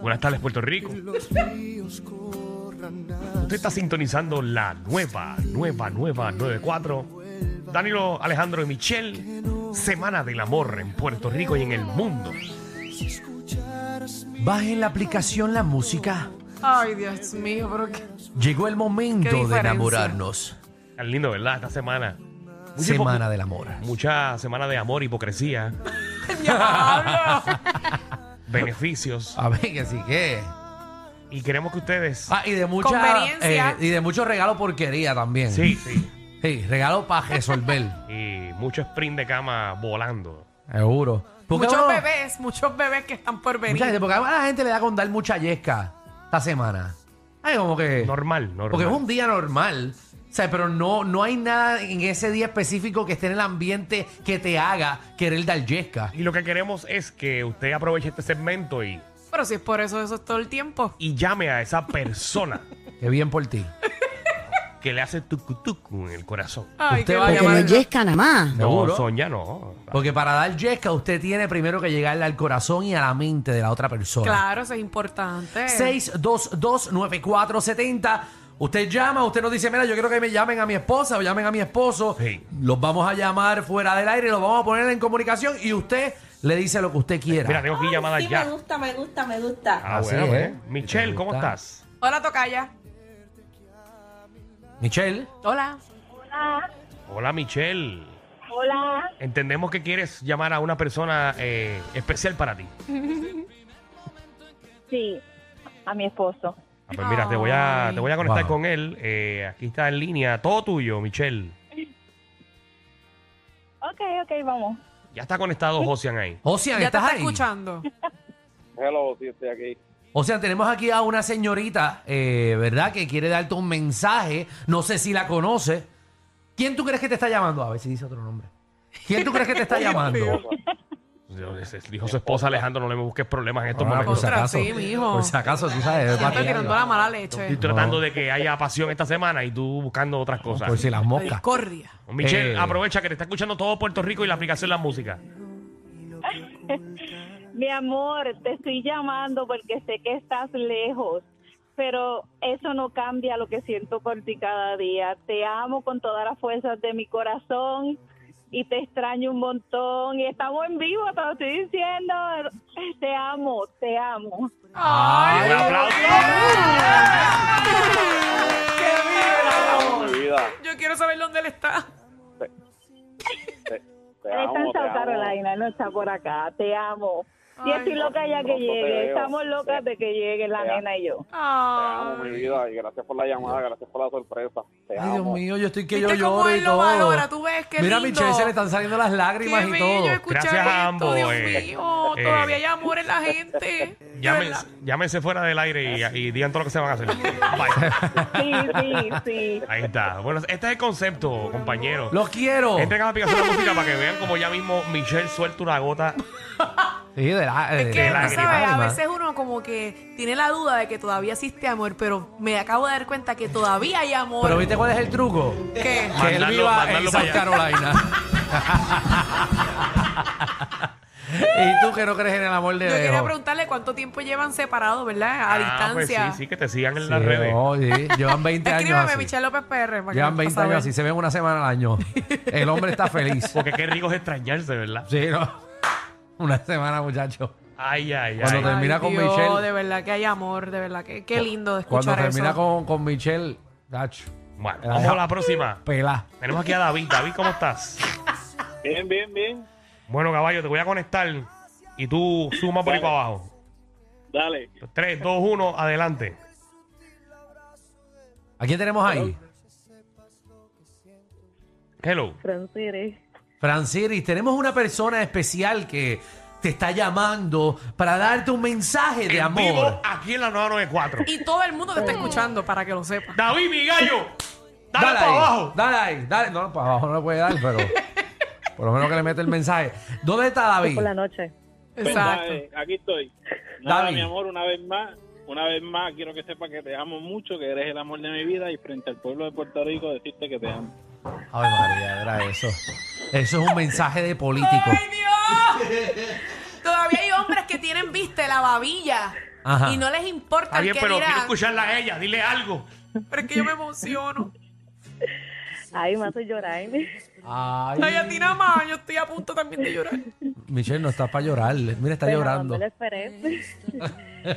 Buenas tardes, Puerto Rico. Usted está sintonizando la nueva, nueva, nueva 94. Danilo, Alejandro y Michelle. Semana del amor en Puerto Rico y en el mundo. Bajen la aplicación La Música. Ay, Dios mío, pero qué. Llegó el momento de diferencia. enamorarnos. Tan lindo, ¿verdad? Esta semana. Mucha Semana del amor. Mucha semana de amor, hipocresía, ¡Diablo! beneficios. A ver, que sí que. Y queremos que ustedes. Ah, y de mucha. Conveniencia. eh, y de mucho regalo porquería también. Sí, sí. Sí, regalo para resolver. Y mucho sprint de cama volando. Seguro. Porque muchos bebés, muchos bebés que están por venir. Mucha gente, porque a la gente le da con dar mucha yesca esta semana. Ay, como que. Normal, normal. Porque es un día normal. O sea, pero no, no hay nada en ese día específico que esté en el ambiente que te haga querer dar yesca. Y lo que queremos es que usted aproveche este segmento y, Pero si es por eso, eso es todo el tiempo. y llame a esa persona Qué bien por ti. que le hace tucu-tucu en el corazón. Ay, Usted va a Porque no llamar- es yesca nada más. No, ¿Seguro? Sonia, no. Porque para dar yesca usted tiene primero que llegarle al corazón y a la mente de la otra persona. Claro, eso es importante. 6229470. Usted llama, usted nos dice, mira, yo quiero que me llamen a mi esposa o llamen a mi esposo. Sí. Los vamos a llamar fuera del aire, los vamos a poner en comunicación y usted le dice lo que usted quiera. Mira, tengo aquí llamadas sí, ya. me gusta, me gusta, me gusta. Ah, Así bueno, es. pues. Michelle, ¿Te ¿cómo estás? Hola, Tocaya. Michelle, Hola. Hola, Hola, Michelle. hola. Entendemos que quieres llamar a una persona eh, especial para ti. Sí, a mi esposo. Ah, pues mira, te voy a, te voy a conectar Wow. con él. Eh, aquí está en línea. Todo tuyo, Michelle. Ok, ok, vamos. Ya está conectado Josian ahí. Ocean, Ya te ¿estás está ahí? escuchando. Hello, sí, estoy aquí. Ocean, tenemos aquí a una señorita, eh, ¿verdad? Que quiere darte un mensaje. No sé si la conoce. ¿Quién tú crees que te está llamando? A ver si dice otro nombre. ¿Quién tú crees que te está llamando? Dijo su esposa Alejandro, no le busques problemas en estos Ah, por momentos. si acaso. sí, mijo. Por si acaso, tú sabes. Siempre tirando la mala leche. Estoy tratando de que haya pasión esta semana y tú buscando otras cosas. Por si las moscas. Discordia. Michelle, Eh. aprovecha que te está escuchando todo Puerto Rico y la aplicación La Música. Mi amor, te estoy llamando porque sé que estás lejos, pero eso no cambia lo que siento por ti cada día. Te amo con todas las fuerzas de mi corazón y te extraño un montón. Y estamos en vivo, te lo estoy diciendo. Te amo, te amo. Ay, ¡Un aplauso! Mi vida, yo quiero saber dónde él está. te, está en South. Carolina, no está por acá. Te amo. Y Ay, estoy loca ya que llegue. Estamos locas de que llegue la Te nena y yo. Te amo, mi vida, y gracias por la llamada, gracias por la sorpresa. Te Ay, Dios amo. mío, yo estoy que yo ¿Viste cómo lloro y él lo todo. valora? Tú ves qué Mira, a lindo. Michelle se le están saliendo las lágrimas Qué y bello todo. escuchar Gracias a esto, ambos, Dios eh, mío. eh, Todavía hay amor en la gente. De Llámense, verdad. llámense fuera del aire y, y digan todo lo que se van a hacer. Bye. Sí, sí, sí. Ahí está. Bueno, este es el concepto, compañero. Los quiero. Entren a la aplicación de la música para que vean como ya mismo Michelle suelta una gota. Sí, de la, Es de- que, de tú sabes, a veces uno como que tiene la duda de que todavía existe amor, pero me acabo de dar cuenta que todavía hay amor. Pero ¿viste cuál es el truco? ¿Qué? Que él viva en South. Carolina. y tú que no crees en el amor de Yo quería preguntarle cuánto tiempo llevan separados, ¿verdad? A Ah, pues distancia. sí, sí, que te sigan en Sí, las redes. no, sí, Llevan 20 años Escríbeme, así. Michelle López PR. Llevan para 20 saber. años así, se ven una semana al año. El hombre está feliz. Porque qué rico es extrañarse, ¿verdad? Sí, ¿no? Una semana, muchacho. Ay, ay, Cuando ay. te- termina Ay, con Dios, Michelle. de verdad que hay amor, de verdad que qué lindo de Cuando escuchar termina eso. con, con Michelle, Dacho, Bueno, vamos a la próxima. pela. Tenemos aquí a David. David, ¿cómo estás? Bien, bien, bien. Bueno, caballo, te voy a conectar y tú suma por ahí para abajo. Dale. 3, 2, 1, adelante. ¿A quién tenemos ahí? Hello. Francire. Franciris, tenemos una persona especial que te está llamando para darte un mensaje de En vivo amor. aquí en la 994. Y todo el mundo te está escuchando para que lo sepa. David, mi gallo. Dale, para ahí, abajo. Dale ahí, dale. No, para abajo no le puede dar, pero por lo menos que le mete el mensaje. ¿Dónde está David? Por la noche. Exacto. Pues, nada, aquí estoy. Nada, David. mi amor, una vez más, una vez más quiero que sepa que te amo mucho, que eres el amor de mi vida y frente al pueblo de Puerto Rico decirte que te amo. Ay, María, era eso. Eso es un mensaje de político. ¡Ay, Dios! Tú tienen, viste, la babilla. Ajá. Y no les importa Está el bien, que pero quiero escucharla a ella. Dile algo. Pero es que yo me emociono. Ay, me hace llorar. Ay, Ay, a ti nada más, yo estoy a punto también de llorar. Michelle, no estás para llorar. Mira, está Pero llorando. No lo esperé.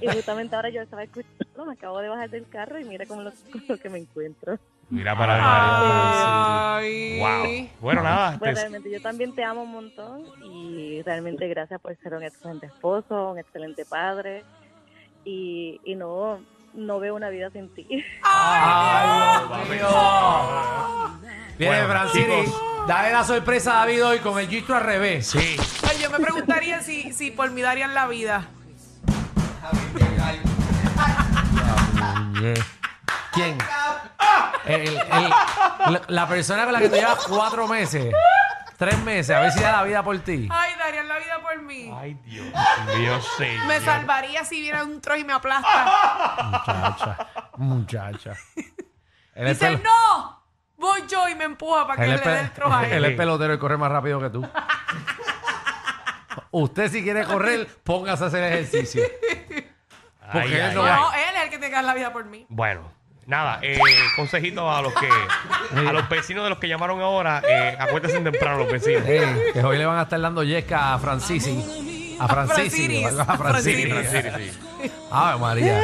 y justamente ahora yo estaba escuchando, me acabo de bajar del carro y mira cómo lo, lo que me encuentro. Mira para. María. Ay. Wow. Bueno, nada. Pues te- realmente yo también te amo un montón y realmente gracias por ser un excelente esposo, un excelente padre y, y no, no veo una vida sin ti. Ay, Dios mío. Viene Bueno, Francini. Dale la sorpresa a David hoy con el gistro al revés. Sí. Ay, yo me preguntaría si, si por mí darían la vida. ¿Quién? El- el- la, la persona con la que tú llevas cuatro meses, tres meses, a ver si da la vida por ti. Ay, darían la vida por mí. Ay, Dios mío, señor. Me salvaría si viera un troll y me aplasta. Muchacha, muchacha. Él es, Dice, no, voy yo y me empuja para que él le es dé el troll a él él. es pelotero y corre más rápido que tú. Usted si quiere correr, póngase a hacer ejercicio. Porque Ay, él ay, no ay. va- No, él es el que te la vida por mí. Bueno, nada, eh, consejito a los que, a los vecinos de los que llamaron ahora, eh, acuérdense temprano los vecinos. Eh, que hoy le van a estar dando yesca a Francisi. A Francisi. A sí, sí. Ave María.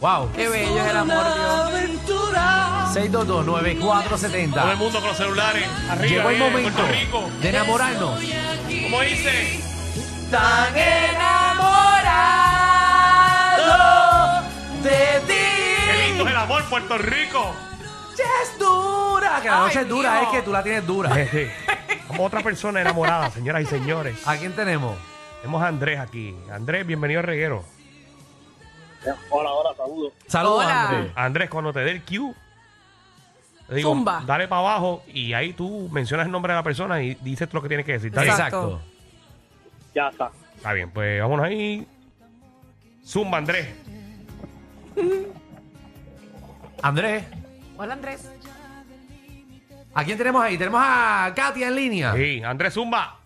Wow. Qué bello es el amor, Dios. 6229470. Todo el mundo con los celulares arriba Llegó el bien, momento de enamorarnos. ¿Cómo dice? Tan Puerto Rico. Es dura. Que la noche Ay, es dura, es que tú la tienes dura. Como otra persona enamorada, señoras y señores. ¿A quién tenemos? Tenemos a Andrés aquí. Andrés, bienvenido al reguero. Hola, hola, saludos. Saludos, Hola. Andrés. Andrés, cuando te dé el cue, te digo, Zumba. dale para abajo y ahí tú mencionas el nombre de la persona y dices lo que tienes que decir. ¿Está bien? Exacto. Exacto. Ya está. Está bien, pues vámonos ahí. Zumba, Andrés. Andrés, Hola, Andrés. ¿a quién tenemos ahí? Tenemos a Katia en línea. Sí, Andrés Zumba.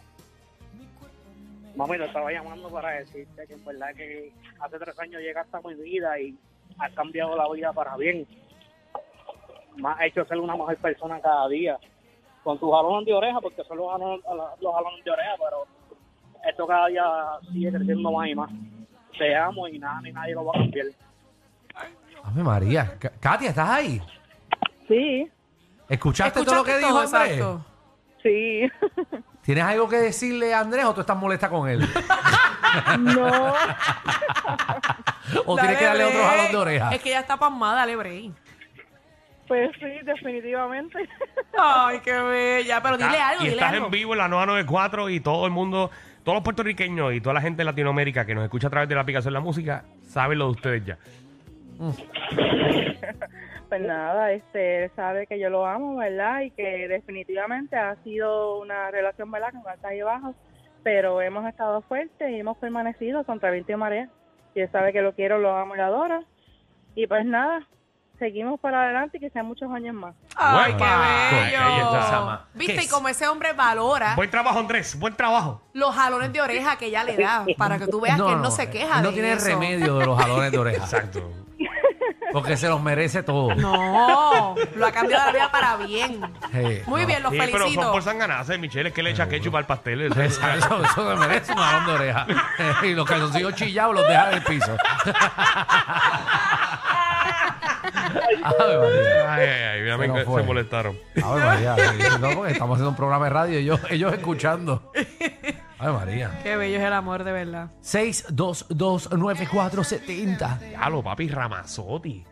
Mami, te estaba llamando para decirte que en verdad que hace tres años llegaste a mi vida y has cambiado la vida para bien. Me has hecho ser una mejor persona cada día. Con tus jalones de oreja, porque son los jalones, los jalones de oreja, pero esto cada día sigue creciendo más y más. Te amo y nada ni nadie lo va a cambiar. Ave María. Ka- Katia, ¿estás ahí? Sí, ¿Escuchaste, todo lo que dijo ¿Escuchaste Andrés? Exacto. sí. ¿Tienes algo que decirle a Andrés o tú estás molesta con él? no. ¿O tienes que darle otro jalón de oreja? Es que ya está pasmada, dale break. Pues sí, definitivamente. Ay, qué bella. Pero dile algo, y dile estás algo. en vivo en la 994 y todo el mundo, todos los puertorriqueños y toda la gente de Latinoamérica que nos escucha a través de la aplicación de la música, saben lo de ustedes ya. Pues nada, este, él sabe que yo lo amo, ¿verdad? Y que definitivamente ha sido una relación, ¿verdad? Con altas y bajos, pero hemos estado fuertes y hemos permanecido contra viento y marea. Y él sabe que lo quiero, lo amo y lo adoro. Y pues nada, seguimos para adelante y que sean muchos años más. Ay, qué bello. Viste, ¿Qué y como ese hombre valora Buen trabajo, Andrés, buen trabajo. los jalones de oreja que ella le da, para que tú veas que él no se queja él no de tiene eso. remedio de los jalones de oreja. Exacto. Porque se los merece todo. No, lo ha cambiado la vida para bien. Sí, Muy no. bien, los Sí, pero son felicito. por sanganarse, Michelle, es que le echa ketchup al pastel. Eso- Eso, eso se merece un jalón de oreja. y los calzoncillos chillados los deja en el piso. Ave María. Ay, ay, ay, mira, Se me- nos se molestaron. Ave María. No, porque estamos haciendo un programa de radio y ellos, ellos escuchando. Ave María. Qué bello es el amor, de verdad. 6229470. Diablo, papi, Ramazotti.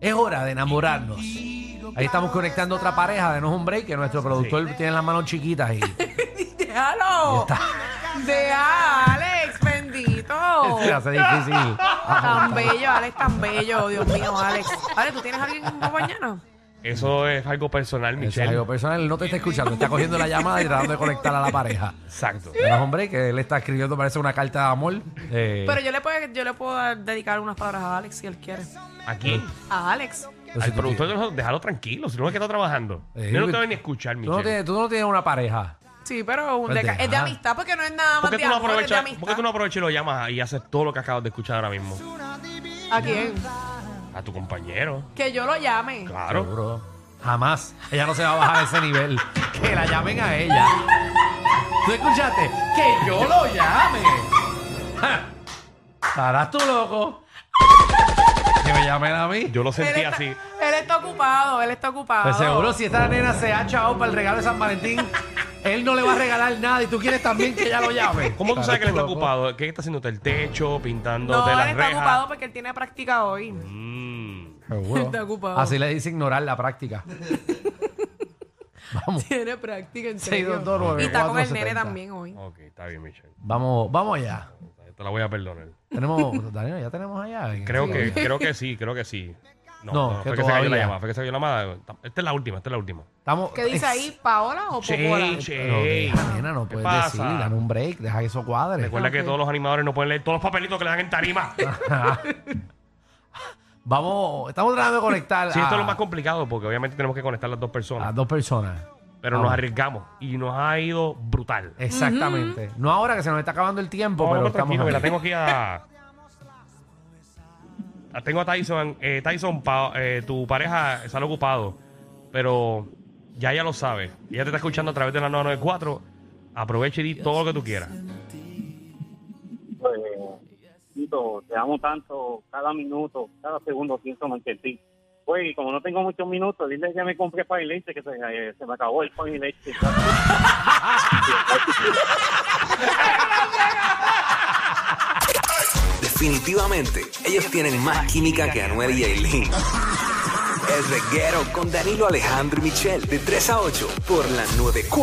Es hora de enamorarnos. Ahí estamos conectando otra pareja. Denos un break que nuestro productor tiene las manos chiquitas y Déjalo. Deja, Alex, bendito. se hace difícil. Tan bello, Alex, tan bello. Dios mío, Alex. Alex, ¿tú tienes a alguien mañana? Eso es algo personal, Eso es Michelle. algo personal. Él no te está escuchando. Está cogiendo la llamada y tratando de conectar a la pareja. Exacto. Un break que él está escribiendo, parece una carta de amor. Eh, Pero yo le puedo, yo le puedo dar- dedicar unas palabras a Alex si él quiere. ¿A quién? A Alex. pues, si Al tú productor, de nosotros, déjalo tranquilo, si no es que está trabajando. Yo no te voy ni a escuchar, Tú Michelle. no, tienes, tú no tienes una pareja. Sí, pero un Pues de ca- es de amistad porque no es nada ¿Por más qué, de tú no amor, es de aprovechas, amistad. ¿Por qué tú no aprovechas y lo llamas y haces todo lo que acabas de escuchar ahora mismo? ¿A quién? A tu compañero. Que yo lo llame. Claro. Seguro. Jamás. Ella no se va a bajar a ese nivel. Que la llamen a ella. ¿Tú escuchaste? Que yo lo llame. Ja. Estarás tú loco. Que me llamen a mí. Yo lo Él sentí está, así. él está ocupado, él está ocupado. Pues seguro si esta nena se ha echado para el regalo de San Valentín, él no le va a regalar nada y tú quieres también que ella lo llame. ¿Cómo tú sabes que él está ocupado? ¿Qué está haciendo? ¿El techo? ¿Pintando No, de él las está rejas? ocupado porque él tiene práctica hoy. Mm. Está ocupado. Así le dice ignorar la práctica. Vamos. Tiene práctica, en serio. 6229470. y está con el nene también hoy. Ok, está bien, Michelle. Vamos, vamos allá. Te la voy a perdonar. Tenemos, Daniel, ya tenemos allá. Creo Sí. que, creo que sí, creo que sí. No, No, no, que fue que se cayó la todavía. llamada, fue que se cayó la llamada. Esta es la última, esta es la última. Estamos, ¿Qué dice ahí? ¿Paola o Popola? che. Pero deja, nena, no ¿Qué puedes pasa? decir, dame un break, deja que eso cuadre. Recuerda que todos los animadores no pueden leer todos los papelitos que le dan en tarima. Vamos, estamos tratando de conectar Sí, esto es lo más complicado porque obviamente tenemos que conectar las dos a personas. dos personas. Pero Vamos. nos arriesgamos y nos ha ido brutal. Exactamente. No ahora que se nos está acabando el tiempo, Vamos, pero estamos tranquilo, que la tengo aquí a. la tengo a Tyson. Eh, Tyson, pa- eh, tu pareja sale ocupado, pero ya ella lo sabe. Ella te está escuchando a través de la 994. Aprovecha y di todo lo que tú quieras. Pues, Tito, te amo tanto, cada minuto, cada segundo siento más que ti. Pues, y como no tengo muchos minutos, dile que me compré pan y leche, que se, eh, se me acabó el pan y leche. Definitivamente, ellos tienen más química que Anuel y Aileen. El reguero con Danilo Alejandro y Michel, de 3 a 8, por la 94.